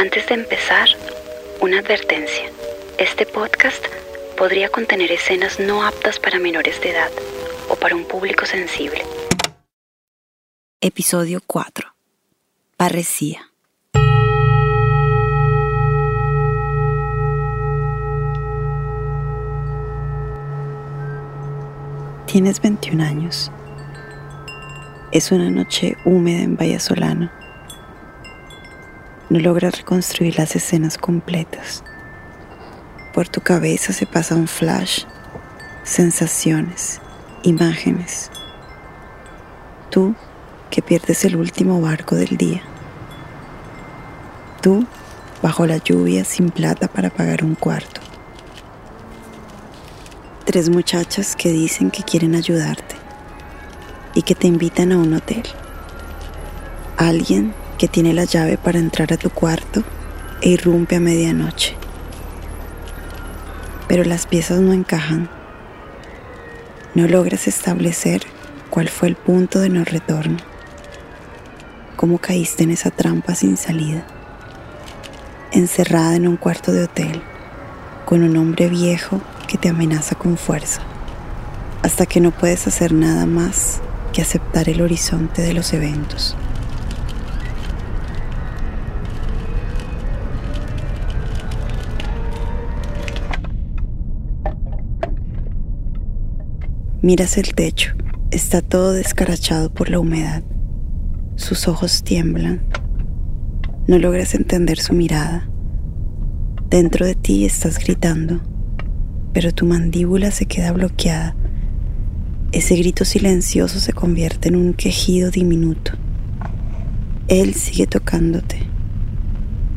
Antes de empezar, una advertencia. Este podcast podría contener escenas no aptas para menores de edad o para un público sensible. Episodio 4. Parresía. Tienes 21 años. Es una noche húmeda en Vallasolano. No logras reconstruir las escenas completas. Por tu cabeza se pasa un flash, sensaciones, imágenes. Tú que pierdes el último barco del día. Tú bajo la lluvia sin plata para pagar un cuarto tres muchachas que dicen que quieren ayudarte y que te invitan a un hotel. Alguien que tiene la llave para entrar a tu cuarto e irrumpe a medianoche. Pero las piezas no encajan. No logras establecer cuál fue el punto de no retorno. Cómo caíste en esa trampa sin salida. Encerrada en un cuarto de hotel con un hombre viejo que te amenaza con fuerza, hasta que no puedes hacer nada más que aceptar el horizonte de los eventos. Miras el techo, está todo descarachado por la humedad. Sus ojos tiemblan. No logras entender su mirada. Dentro de ti estás gritando pero tu mandíbula se queda bloqueada. Ese grito silencioso se convierte en un quejido diminuto. Él sigue tocándote.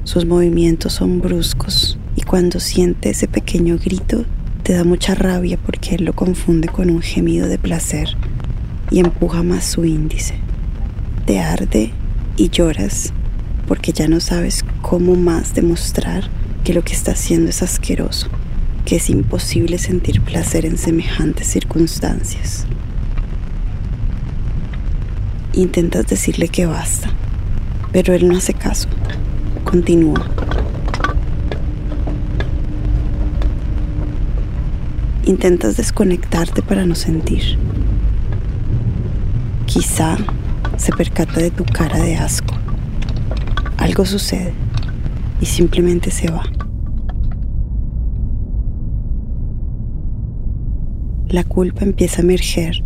Sus movimientos son bruscos y cuando siente ese pequeño grito te da mucha rabia porque él lo confunde con un gemido de placer y empuja más su índice. Te arde y lloras porque ya no sabes cómo más demostrar que lo que está haciendo es asqueroso que es imposible sentir placer en semejantes circunstancias. Intentas decirle que basta, pero él no hace caso. Continúa. Intentas desconectarte para no sentir. Quizá se percata de tu cara de asco. Algo sucede y simplemente se va. la culpa empieza a emerger,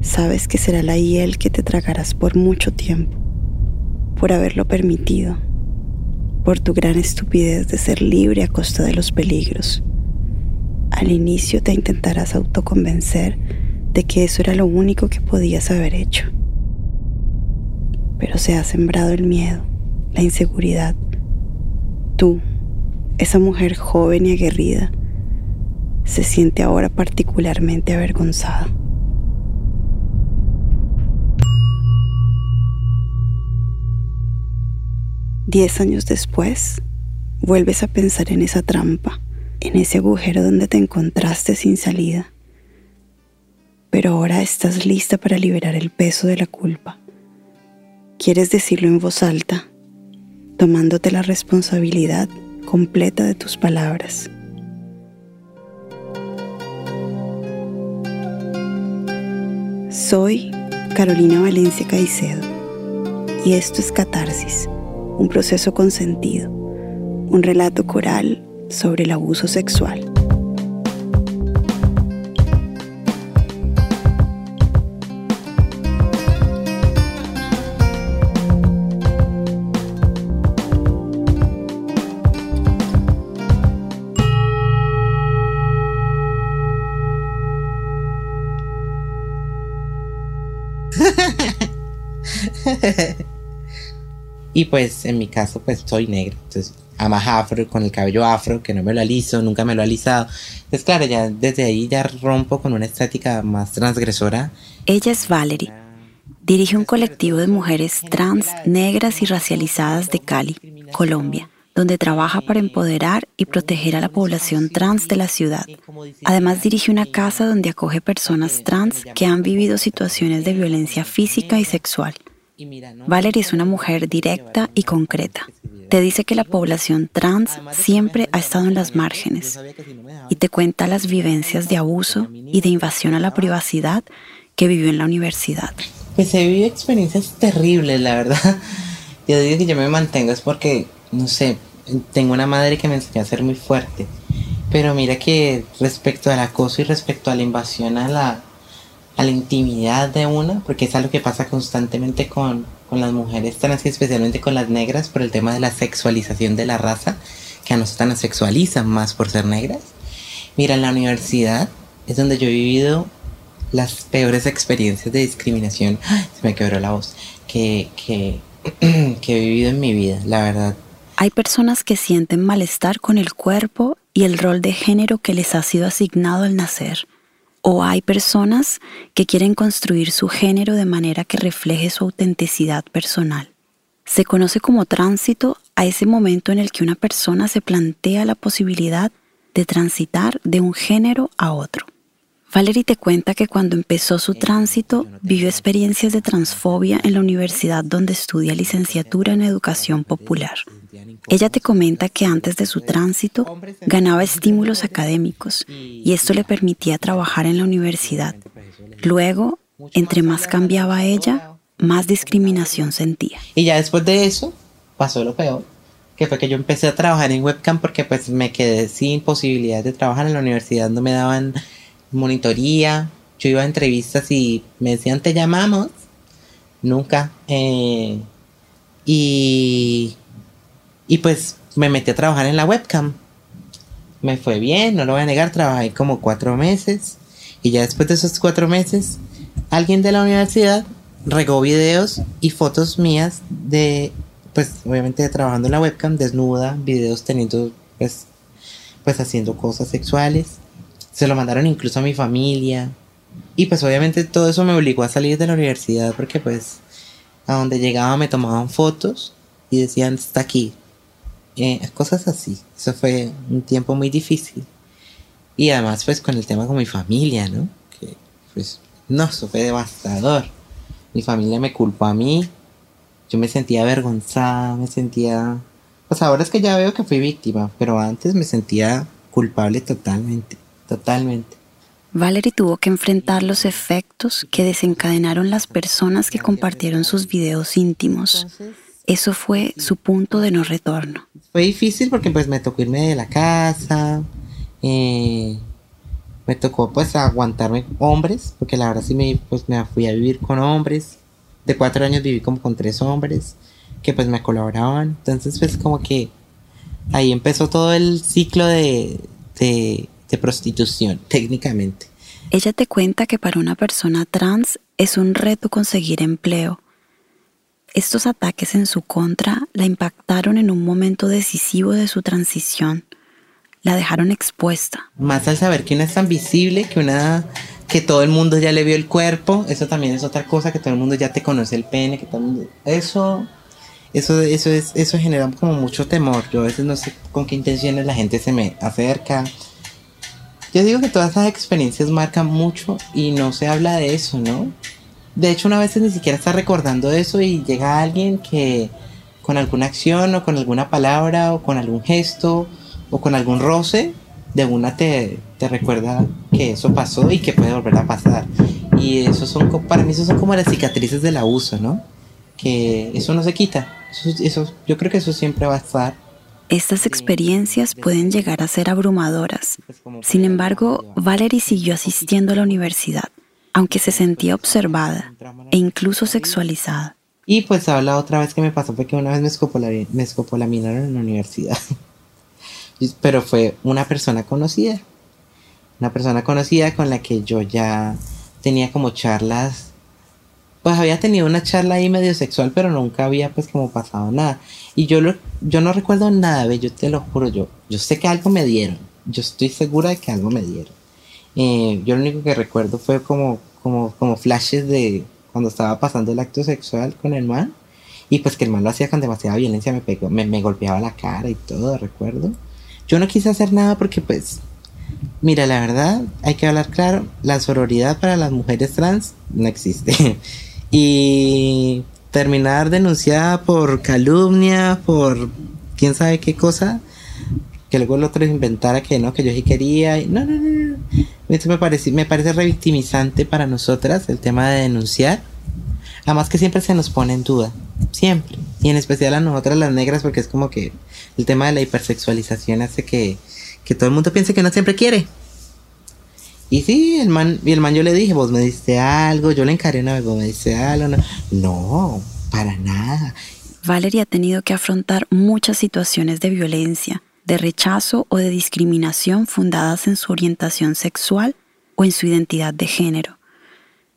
sabes que será la hiel que te tragarás por mucho tiempo, por haberlo permitido, por tu gran estupidez de ser libre a costa de los peligros. Al inicio te intentarás autoconvencer de que eso era lo único que podías haber hecho. Pero se ha sembrado el miedo, la inseguridad. Tú, esa mujer joven y aguerrida, se siente ahora particularmente avergonzada. Diez años después, vuelves a pensar en esa trampa, en ese agujero donde te encontraste sin salida. Pero ahora estás lista para liberar el peso de la culpa. Quieres decirlo en voz alta, tomándote la responsabilidad completa de tus palabras. Soy Carolina Valencia Caicedo y esto es Catarsis, un proceso consentido, un relato coral sobre el abuso sexual. y pues en mi caso pues soy negra, amas afro, con el cabello afro, que no me lo aliso, nunca me lo he alisado. Entonces claro, ya desde ahí ya rompo con una estética más transgresora. Ella es Valerie. Dirige un colectivo de mujeres trans, negras y racializadas de Cali, Colombia donde trabaja para empoderar y proteger a la población trans de la ciudad. Además dirige una casa donde acoge personas trans que han vivido situaciones de violencia física y sexual. Valerie es una mujer directa y concreta. Te dice que la población trans siempre ha estado en las márgenes y te cuenta las vivencias de abuso y de invasión a la privacidad que vivió en la universidad. Pues he vivido experiencias terribles, la verdad. Yo digo que yo me mantengo es porque, no sé, tengo una madre que me enseñó a ser muy fuerte. Pero mira que respecto al acoso y respecto a la invasión a la, a la intimidad de una, porque es algo que pasa constantemente con, con las mujeres trans y especialmente con las negras por el tema de la sexualización de la raza, que a nosotras nos sexualizan más por ser negras. Mira, en la universidad es donde yo he vivido las peores experiencias de discriminación, se me quebró la voz, que, que he vivido en mi vida, la verdad. Hay personas que sienten malestar con el cuerpo y el rol de género que les ha sido asignado al nacer. O hay personas que quieren construir su género de manera que refleje su autenticidad personal. Se conoce como tránsito a ese momento en el que una persona se plantea la posibilidad de transitar de un género a otro. Valerie te cuenta que cuando empezó su tránsito vivió experiencias de transfobia en la universidad donde estudia licenciatura en educación popular. Ella te comenta que antes de su tránsito ganaba estímulos académicos y esto le permitía trabajar en la universidad. Luego, entre más cambiaba ella, más discriminación sentía. Y ya después de eso pasó lo peor, que fue que yo empecé a trabajar en webcam porque pues me quedé sin posibilidad de trabajar en la universidad, no me daban monitoría, yo iba a entrevistas y me decían, te llamamos. Nunca. Eh, y, y pues me metí a trabajar en la webcam. Me fue bien, no lo voy a negar, trabajé como cuatro meses. Y ya después de esos cuatro meses, alguien de la universidad regó videos y fotos mías de, pues obviamente trabajando en la webcam, desnuda, videos teniendo, pues, pues haciendo cosas sexuales. Se lo mandaron incluso a mi familia. Y pues obviamente todo eso me obligó a salir de la universidad porque pues a donde llegaba me tomaban fotos y decían está aquí. Eh, cosas así. Eso fue un tiempo muy difícil. Y además pues con el tema con mi familia, ¿no? Que pues no, eso fue devastador. Mi familia me culpó a mí. Yo me sentía avergonzada, me sentía... Pues ahora es que ya veo que fui víctima, pero antes me sentía culpable totalmente. Totalmente. Valerie tuvo que enfrentar los efectos que desencadenaron las personas que compartieron sus videos íntimos. Eso fue su punto de no retorno. Fue difícil porque pues me tocó irme de la casa, eh, me tocó pues aguantarme hombres, porque la verdad sí me, pues, me fui a vivir con hombres. De cuatro años viví como con tres hombres que pues me colaboraban. Entonces pues como que ahí empezó todo el ciclo de, de de prostitución, técnicamente. Ella te cuenta que para una persona trans es un reto conseguir empleo. Estos ataques en su contra la impactaron en un momento decisivo de su transición. La dejaron expuesta. Más al saber que una es tan visible, que una que todo el mundo ya le vio el cuerpo, eso también es otra cosa, que todo el mundo ya te conoce el pene, que todo el mundo, eso eso eso es eso genera como mucho temor. Yo a veces no sé con qué intenciones la gente se me acerca yo digo que todas esas experiencias marcan mucho y no se habla de eso, ¿no? De hecho, una vez ni siquiera está recordando eso y llega alguien que con alguna acción o con alguna palabra o con algún gesto o con algún roce, de una te, te recuerda que eso pasó y que puede volver a pasar. Y eso son, para mí, eso son como las cicatrices del abuso, ¿no? Que eso no se quita. eso, yo creo que eso siempre va a estar estas experiencias pueden llegar a ser abrumadoras. Sin embargo, Valerie siguió asistiendo a la universidad, aunque se sentía observada e incluso sexualizada. Y pues habla otra vez que me pasó fue que una vez me, me escopolaminaron en la universidad. Pero fue una persona conocida. Una persona conocida con la que yo ya tenía como charlas pues había tenido una charla ahí medio sexual, pero nunca había pues como pasado nada. Y yo, lo, yo no recuerdo nada, yo te lo juro, yo, yo sé que algo me dieron, yo estoy segura de que algo me dieron. Eh, yo lo único que recuerdo fue como, como, como flashes de cuando estaba pasando el acto sexual con el man. Y pues que el man lo hacía con demasiada violencia, me pegó, me, me golpeaba la cara y todo, recuerdo. Yo no quise hacer nada porque pues Mira, la verdad, hay que hablar claro, la sororidad para las mujeres trans no existe. y terminar denunciada por calumnia, por quién sabe qué cosa, que luego el otro inventara que no, que yo sí quería. Y no, no, no, no. Esto me parece, me parece revictimizante para nosotras el tema de denunciar. Además que siempre se nos pone en duda. Siempre. Y en especial a nosotras las negras porque es como que el tema de la hipersexualización hace que, que todo el mundo piense que no siempre quiere. Y sí, el man, yo le dije, vos me diste algo, yo le encaré una vos me diste algo, no, no, para nada. Valeria ha tenido que afrontar muchas situaciones de violencia, de rechazo o de discriminación fundadas en su orientación sexual o en su identidad de género.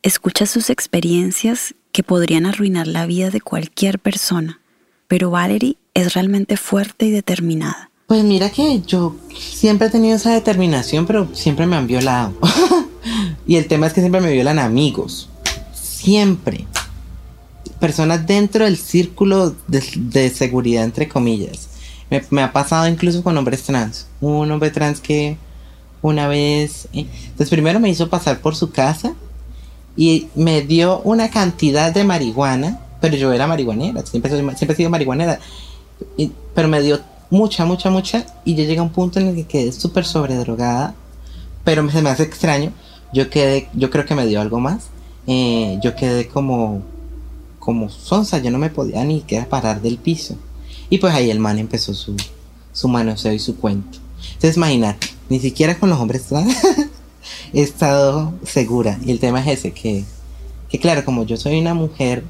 Escucha sus experiencias que podrían arruinar la vida de cualquier persona, pero Valerie es realmente fuerte y determinada. Pues mira que yo siempre he tenido esa determinación, pero siempre me han violado. y el tema es que siempre me violan amigos. Siempre. Personas dentro del círculo de, seguridad, entre comillas. Me, ha pasado incluso con hombres trans. Un hombre trans que una vez... Entonces pues primero me hizo pasar por su casa y me dio una cantidad de marihuana, pero yo era marihuanera, siempre, siempre he sido marihuanera, pero me dio mucha, mucha, mucha, y yo llegué a un punto en el que quedé súper sobredrogada, pero se me hace extraño, yo quedé, yo creo que me dio algo más, eh, yo quedé como, como sonsa, yo no me podía ni quedar parar del piso, y pues ahí el man empezó su, su manoseo y su cuento. Entonces imagínate, ni siquiera con los hombres he estado segura, y el tema es ese, que, que claro, como yo soy una mujer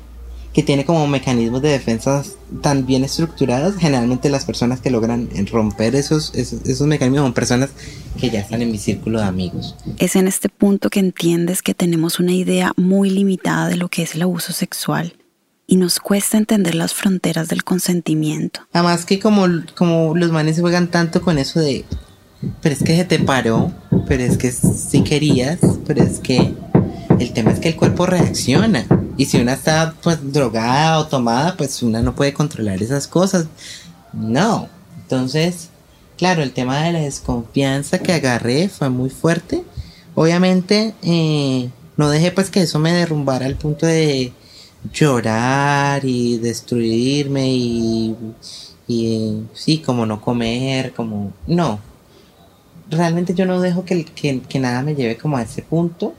que tiene como mecanismos de defensa tan bien estructurados, generalmente las personas que logran romper esos, esos, mecanismos son personas que ya están en mi círculo de amigos. Es en este punto que entiendes que tenemos una idea muy limitada de lo que es el abuso sexual y nos cuesta entender las fronteras del consentimiento. Además que como, como los manes juegan tanto con eso de, pero es que se te paró, pero es que si querías, pero es que el tema es que el cuerpo reacciona. Y si una está pues drogada o tomada, pues una no puede controlar esas cosas. No. Entonces, claro, el tema de la desconfianza que agarré fue muy fuerte. Obviamente, eh, no dejé pues que eso me derrumbara al punto de llorar y destruirme y, y sí, como no comer, como... No. Realmente yo no dejo que, que nada me lleve como a ese punto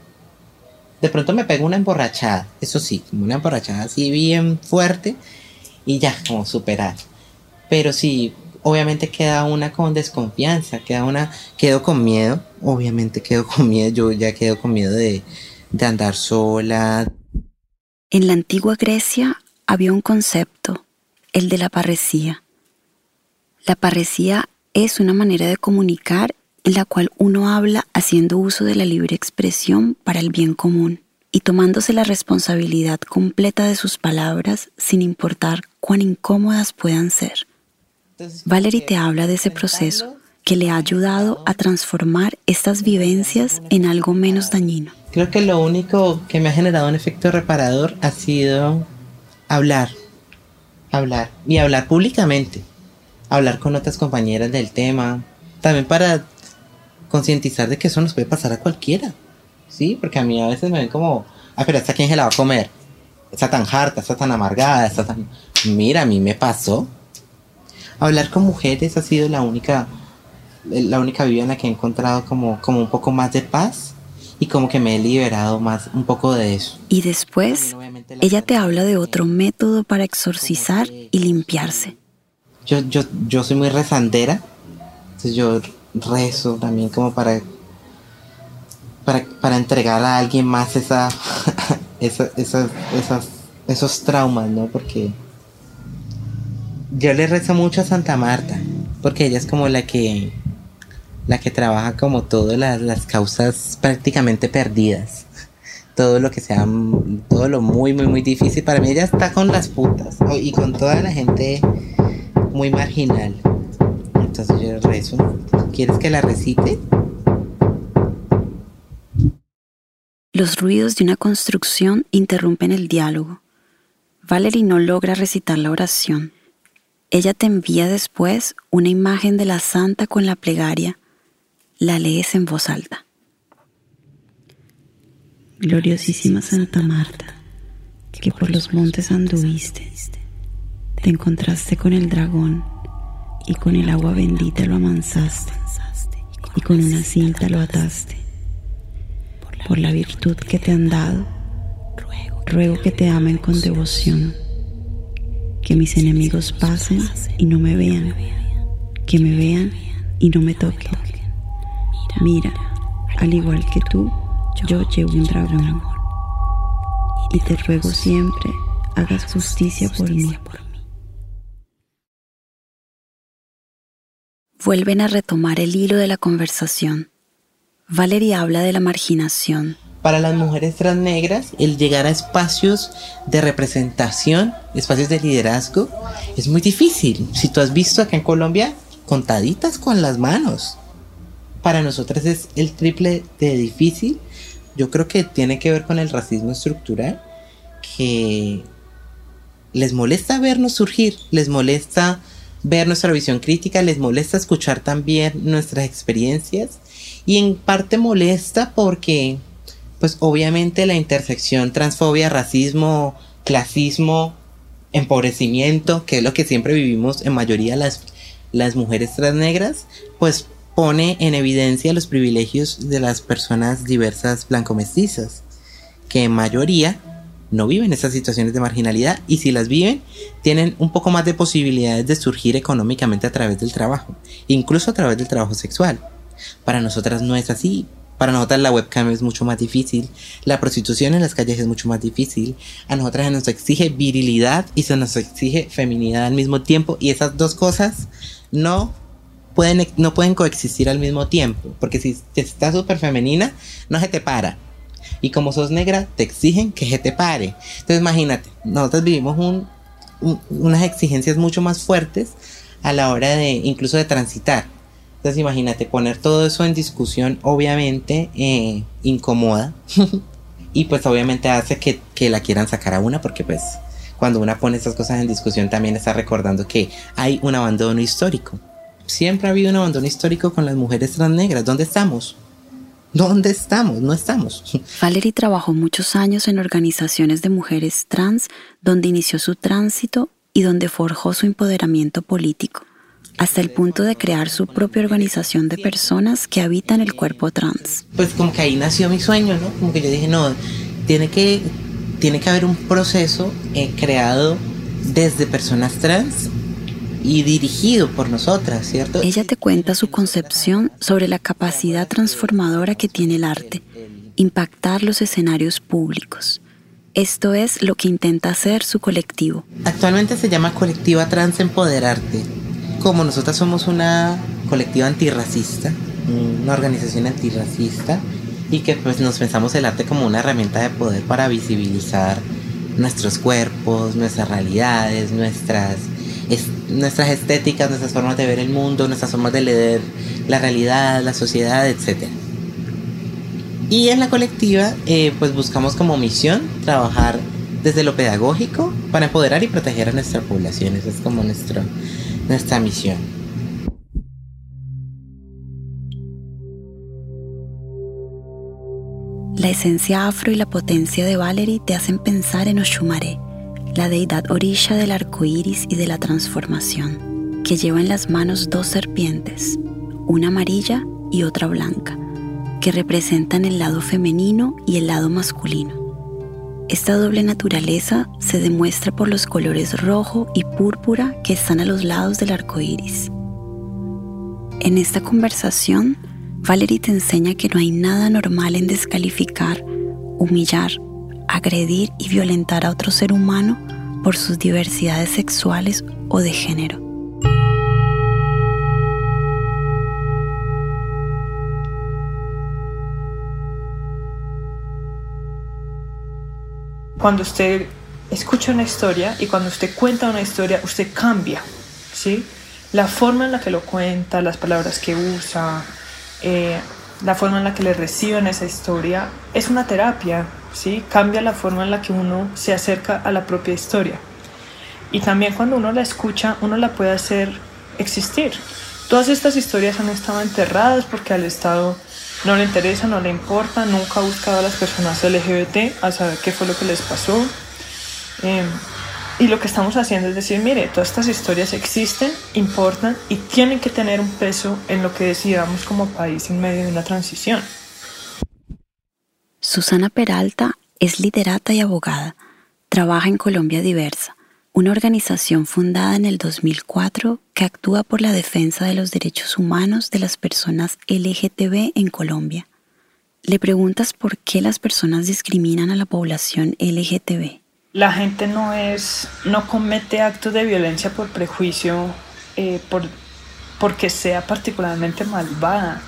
de pronto me pego una emborrachada, eso sí, una emborrachada así bien fuerte y ya, como superar. Pero sí, obviamente queda una con desconfianza, queda una, quedo con miedo, obviamente quedo con miedo, yo ya quedo con miedo de, de andar sola. En la antigua Grecia había un concepto, el de la parresía. La parresía es una manera de comunicar en la cual uno habla haciendo uso de la libre expresión para el bien común y tomándose la responsabilidad completa de sus palabras sin importar cuán incómodas puedan ser. Valerie te habla de ese proceso que le ha ayudado a transformar estas vivencias en algo menos dañino. Creo que lo único que me ha generado un efecto reparador ha sido hablar, hablar y hablar públicamente, hablar con otras compañeras del tema, también para concientizar de que eso nos puede pasar a cualquiera. Sí, porque a mí a veces me ven como, ah, pero esta quién se la va a comer. Está tan harta, está tan amargada, está tan... Mira, a mí me pasó. Hablar con mujeres ha sido la única, la única vida en la que he encontrado como, como un poco más de paz y como que me he liberado más un poco de eso. Y después, ella te habla de otro método para exorcizar y limpiarse. Yo, yo, yo soy muy rezandera, entonces yo rezo también como para para, entregar a alguien más esa, esas, esos traumas, ¿no? Porque yo le rezo mucho a Santa Marta, porque ella es como la que la que trabaja como todas las, las causas prácticamente perdidas. Todo lo que sea, todo lo muy, muy, muy difícil. Para mí ella está con las putas y con toda la gente muy marginal. Entonces yo rezo. ¿Quieres que la recite? Los ruidos de una construcción interrumpen el diálogo. Valerie no logra recitar la oración. Ella te envía después una imagen de la santa con la plegaria. La lees en voz alta. Gloriosísima Santa Marta, que por los montes anduviste, te encontraste con el dragón y con el agua bendita lo amansaste y con una cinta lo ataste. Por la virtud que te han dado, ruego que te amen con devoción, que mis enemigos pasen y no me vean, que me vean y no me toquen. Mira, al igual que tú, yo llevo un dragón y te ruego siempre hagas justicia por mí. Vuelven a retomar el hilo de la conversación. Valerie habla de la marginación. Para las mujeres transnegras, el llegar a espacios de representación, espacios de liderazgo, es muy difícil. Si tú has visto acá en Colombia, contaditas con las manos. Para nosotras es el triple de difícil. Yo creo que tiene que ver con el racismo estructural, que les molesta vernos surgir, les molesta ver nuestra visión crítica, les molesta escuchar también nuestras experiencias y en parte molesta porque pues obviamente la intersección transfobia, racismo, clasismo, empobrecimiento, que es lo que siempre vivimos en mayoría las, las mujeres transnegras, pues pone en evidencia los privilegios de las personas diversas blanco-mestizas, que en mayoría no viven esas situaciones de marginalidad y si las viven, tienen un poco más de posibilidades de surgir económicamente a través del trabajo, incluso a través del trabajo sexual. Para nosotras no es así. Para nosotras la webcam es mucho más difícil, la prostitución en las calles es mucho más difícil, a nosotras se nos exige virilidad y se nos exige feminidad al mismo tiempo y esas dos cosas no pueden, no pueden coexistir al mismo tiempo, porque si estás súper femenina, no se te para, y como sos negra, te exigen que se te pare. Entonces imagínate, nosotros vivimos un, unas exigencias mucho más fuertes a la hora de incluso de transitar. Entonces imagínate, poner todo eso en discusión obviamente eh, incomoda y pues obviamente hace que, que la quieran sacar a una porque pues cuando una pone estas cosas en discusión también está recordando que hay un abandono histórico. Siempre ha habido un abandono histórico con las mujeres transnegras. ¿Dónde estamos? ¿Dónde estamos? No estamos. Valerie trabajó muchos años en organizaciones de mujeres trans, donde inició su tránsito y donde forjó su empoderamiento político, hasta el punto de crear su propia organización de personas que habitan el cuerpo trans. Pues como que ahí nació mi sueño, ¿no? Como que yo dije, no, tiene que, tiene que haber un proceso eh, creado desde personas trans y dirigido por nosotras, ¿cierto? Ella te cuenta su concepción sobre la capacidad transformadora que tiene el arte, impactar los escenarios públicos. Esto es lo que intenta hacer su colectivo. Actualmente se llama Colectiva Trans Empoderarte. Como nosotras somos una colectiva antirracista, una organización antirracista, y que pues nos pensamos el arte como una herramienta de poder para visibilizar nuestros cuerpos, nuestras realidades, nuestras nuestras estéticas, nuestras formas de ver el mundo, nuestras formas de leer la realidad, la sociedad, etc. Y en la colectiva, eh, pues buscamos como misión trabajar desde lo pedagógico para empoderar y proteger a nuestra población. Esa es como nuestra, nuestra misión. La esencia afro y la potencia de Valerie te hacen pensar en Oshumare la deidad orilla del arco iris y de la transformación, que lleva en las manos dos serpientes, una amarilla y otra blanca, que representan el lado femenino y el lado masculino. Esta doble naturaleza se demuestra por los colores rojo y púrpura que están a los lados del arco iris. En esta conversación, Valerie te enseña que no hay nada normal en descalificar, humillar agredir y violentar a otro ser humano por sus diversidades sexuales o de género. Cuando usted escucha una historia y cuando usted cuenta una historia, usted cambia, ¿sí? La forma en la que lo cuenta, las palabras que usa, eh, la forma en la que le reciben esa historia, es una terapia, ¿sí? Cambia la forma en la que uno se acerca a la propia historia. Y también cuando uno la escucha, uno la puede hacer existir. Todas estas historias han estado enterradas porque al Estado no le interesa, no le importa, nunca ha buscado a las personas LGBT a saber qué fue lo que les pasó. Em, y lo que estamos haciendo es decir, mire, todas estas historias existen, importan y tienen que tener un peso en lo que decidamos como país en medio de una transición. Susana Peralta es literata y abogada. Trabaja en Colombia Diversa, una organización fundada en el 2004 que actúa por la defensa de los derechos humanos de las personas LGTB en Colombia. Le preguntas por qué las personas discriminan a la población LGTB la gente no es, no comete actos de violencia por prejuicio, eh, por, porque sea particularmente malvada.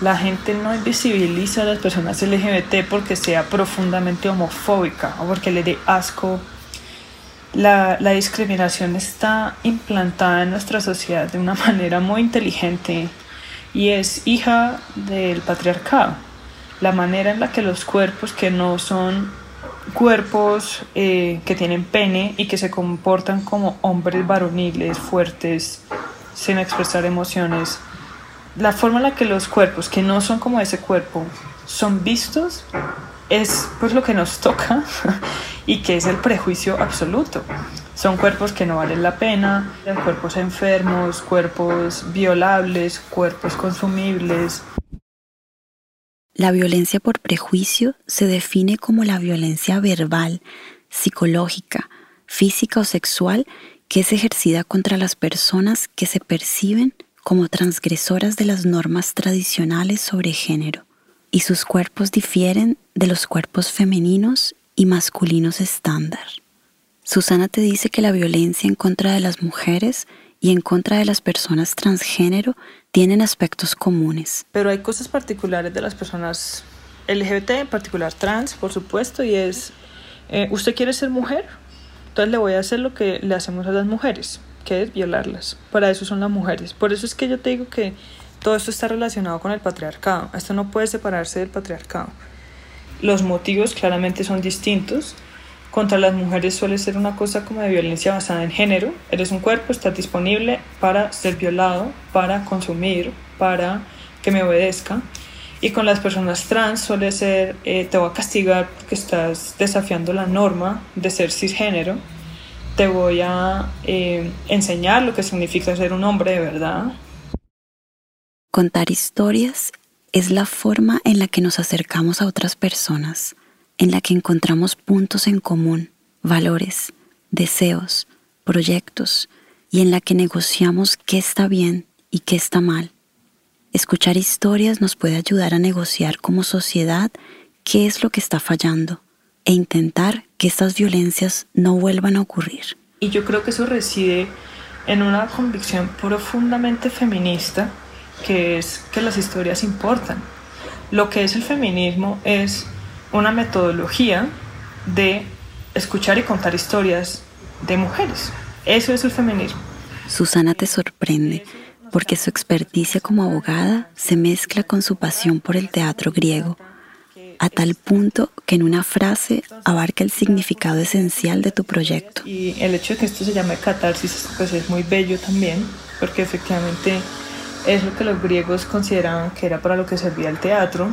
La gente no invisibiliza a las personas LGBT porque sea profundamente homofóbica o porque le dé asco. La, discriminación está implantada en nuestra sociedad de una manera muy inteligente y es hija del patriarcado. La manera en la que los cuerpos que no son cuerpos eh, que tienen pene y que se comportan como hombres varoniles, fuertes, sin expresar emociones. La forma en la que los cuerpos que no son como ese cuerpo son vistos es pues lo que nos toca y que es el prejuicio absoluto. Son cuerpos que no valen la pena, cuerpos enfermos, cuerpos violables, cuerpos consumibles, la violencia por prejuicio se define como la violencia verbal, psicológica, física o sexual que es ejercida contra las personas que se perciben como transgresoras de las normas tradicionales sobre género, y sus cuerpos difieren de los cuerpos femeninos y masculinos estándar. Susana te dice que la violencia en contra de las mujeres y en contra de las personas transgénero tienen aspectos comunes. Pero hay cosas particulares de las personas LGBT, en particular trans, por supuesto, y es, eh, ¿usted quiere ser mujer? Entonces le voy a hacer lo que le hacemos a las mujeres, que violarlas. Para eso son las mujeres. Por eso es que yo te digo que todo esto está relacionado con el patriarcado. Esto no puede separarse del patriarcado. Los motivos claramente son distintos, contra las mujeres suele ser una cosa como de violencia basada en género. Eres un cuerpo, estás disponible para ser violado, para consumir, para que me obedezca. Y con las personas trans suele ser, eh, te voy a castigar porque estás desafiando la norma de ser cisgénero. Te voy a eh, enseñar lo que significa ser un hombre de verdad. Contar historias es la forma en la que nos acercamos a otras personas en la que encontramos puntos en común, valores, deseos, proyectos, y en la que negociamos qué está bien y qué está mal. Escuchar historias nos puede ayudar a negociar como sociedad qué es lo que está fallando e intentar que estas violencias no vuelvan a ocurrir. Y yo creo que eso reside en una convicción profundamente feminista, que es que las historias importan. Lo que es el feminismo es una metodología de escuchar y contar historias de mujeres. Eso es el feminismo. Susana te sorprende porque su experticia como abogada se mezcla con su pasión por el teatro griego, a tal punto que en una frase abarca el significado esencial de tu proyecto. Y el hecho de que esto se llame catarsis pues es muy bello también, porque efectivamente es lo que los griegos consideraban que era para lo que servía el teatro,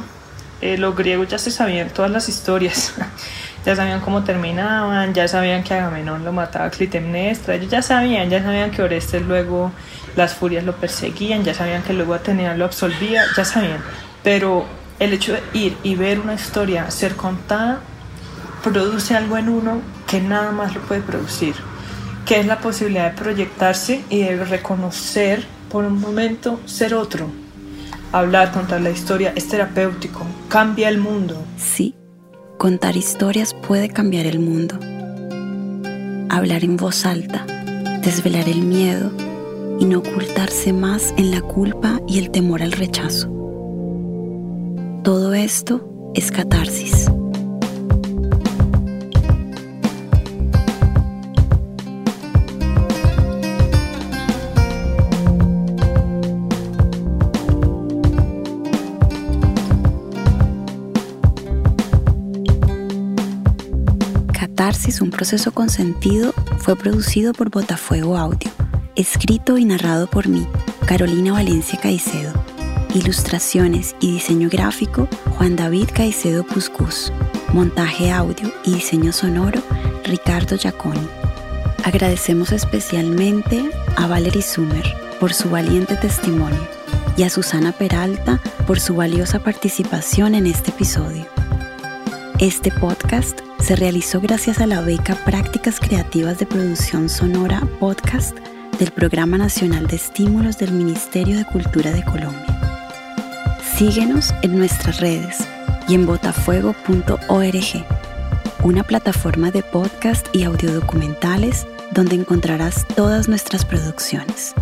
eh, los griegos ya se sabían todas las historias, ya sabían cómo terminaban, ya sabían que Agamenón lo mataba a Clitemnestra, ellos ya sabían, ya sabían que Orestes luego las furias lo perseguían, ya sabían que luego Atenea lo absolvía, ya sabían. Pero el hecho de ir y ver una historia ser contada produce algo en uno que nada más lo puede producir, que es la posibilidad de proyectarse y de reconocer por un momento ser otro, Hablar, contar la historia es terapéutico, cambia el mundo. Sí, contar historias puede cambiar el mundo. Hablar en voz alta, desvelar el miedo y no ocultarse más en la culpa y el temor al rechazo. Todo esto es catarsis. Catarsis, un proceso consentido, fue producido por Botafuego Audio, escrito y narrado por mí, Carolina Valencia Caicedo. Ilustraciones y diseño gráfico, Juan David Caicedo Puscus. Montaje audio y diseño sonoro, Ricardo Giaconi. Agradecemos especialmente a Valerie Sumer por su valiente testimonio y a Susana Peralta por su valiosa participación en este episodio. Este podcast se realizó gracias a la beca Prácticas Creativas de Producción Sonora Podcast del Programa Nacional de Estímulos del Ministerio de Cultura de Colombia. Síguenos en nuestras redes y en botafuego.org, una plataforma de podcast y audiodocumentales donde encontrarás todas nuestras producciones.